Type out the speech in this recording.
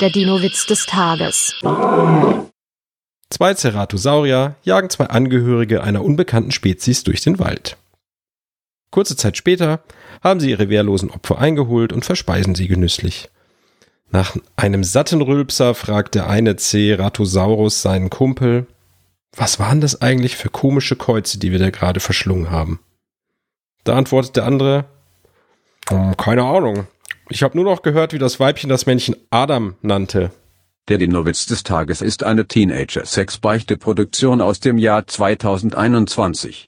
Der Dino-Witz des Tages. Zwei Ceratosaurier jagen zwei Angehörige einer unbekannten Spezies durch den Wald. Kurze Zeit später haben sie ihre wehrlosen Opfer eingeholt und verspeisen sie genüsslich. Nach einem satten Rülpser fragt der eine Ceratosaurus seinen Kumpel, was waren das eigentlich für komische Käuze, die wir da gerade verschlungen haben? Da antwortet der andere, hm, keine Ahnung. Ich habe nur noch gehört, wie das Weibchen das Männchen Adam nannte. Der Dinowitz des Tages ist eine Teenager-Sex-Beichte-Produktion aus dem Jahr 2021.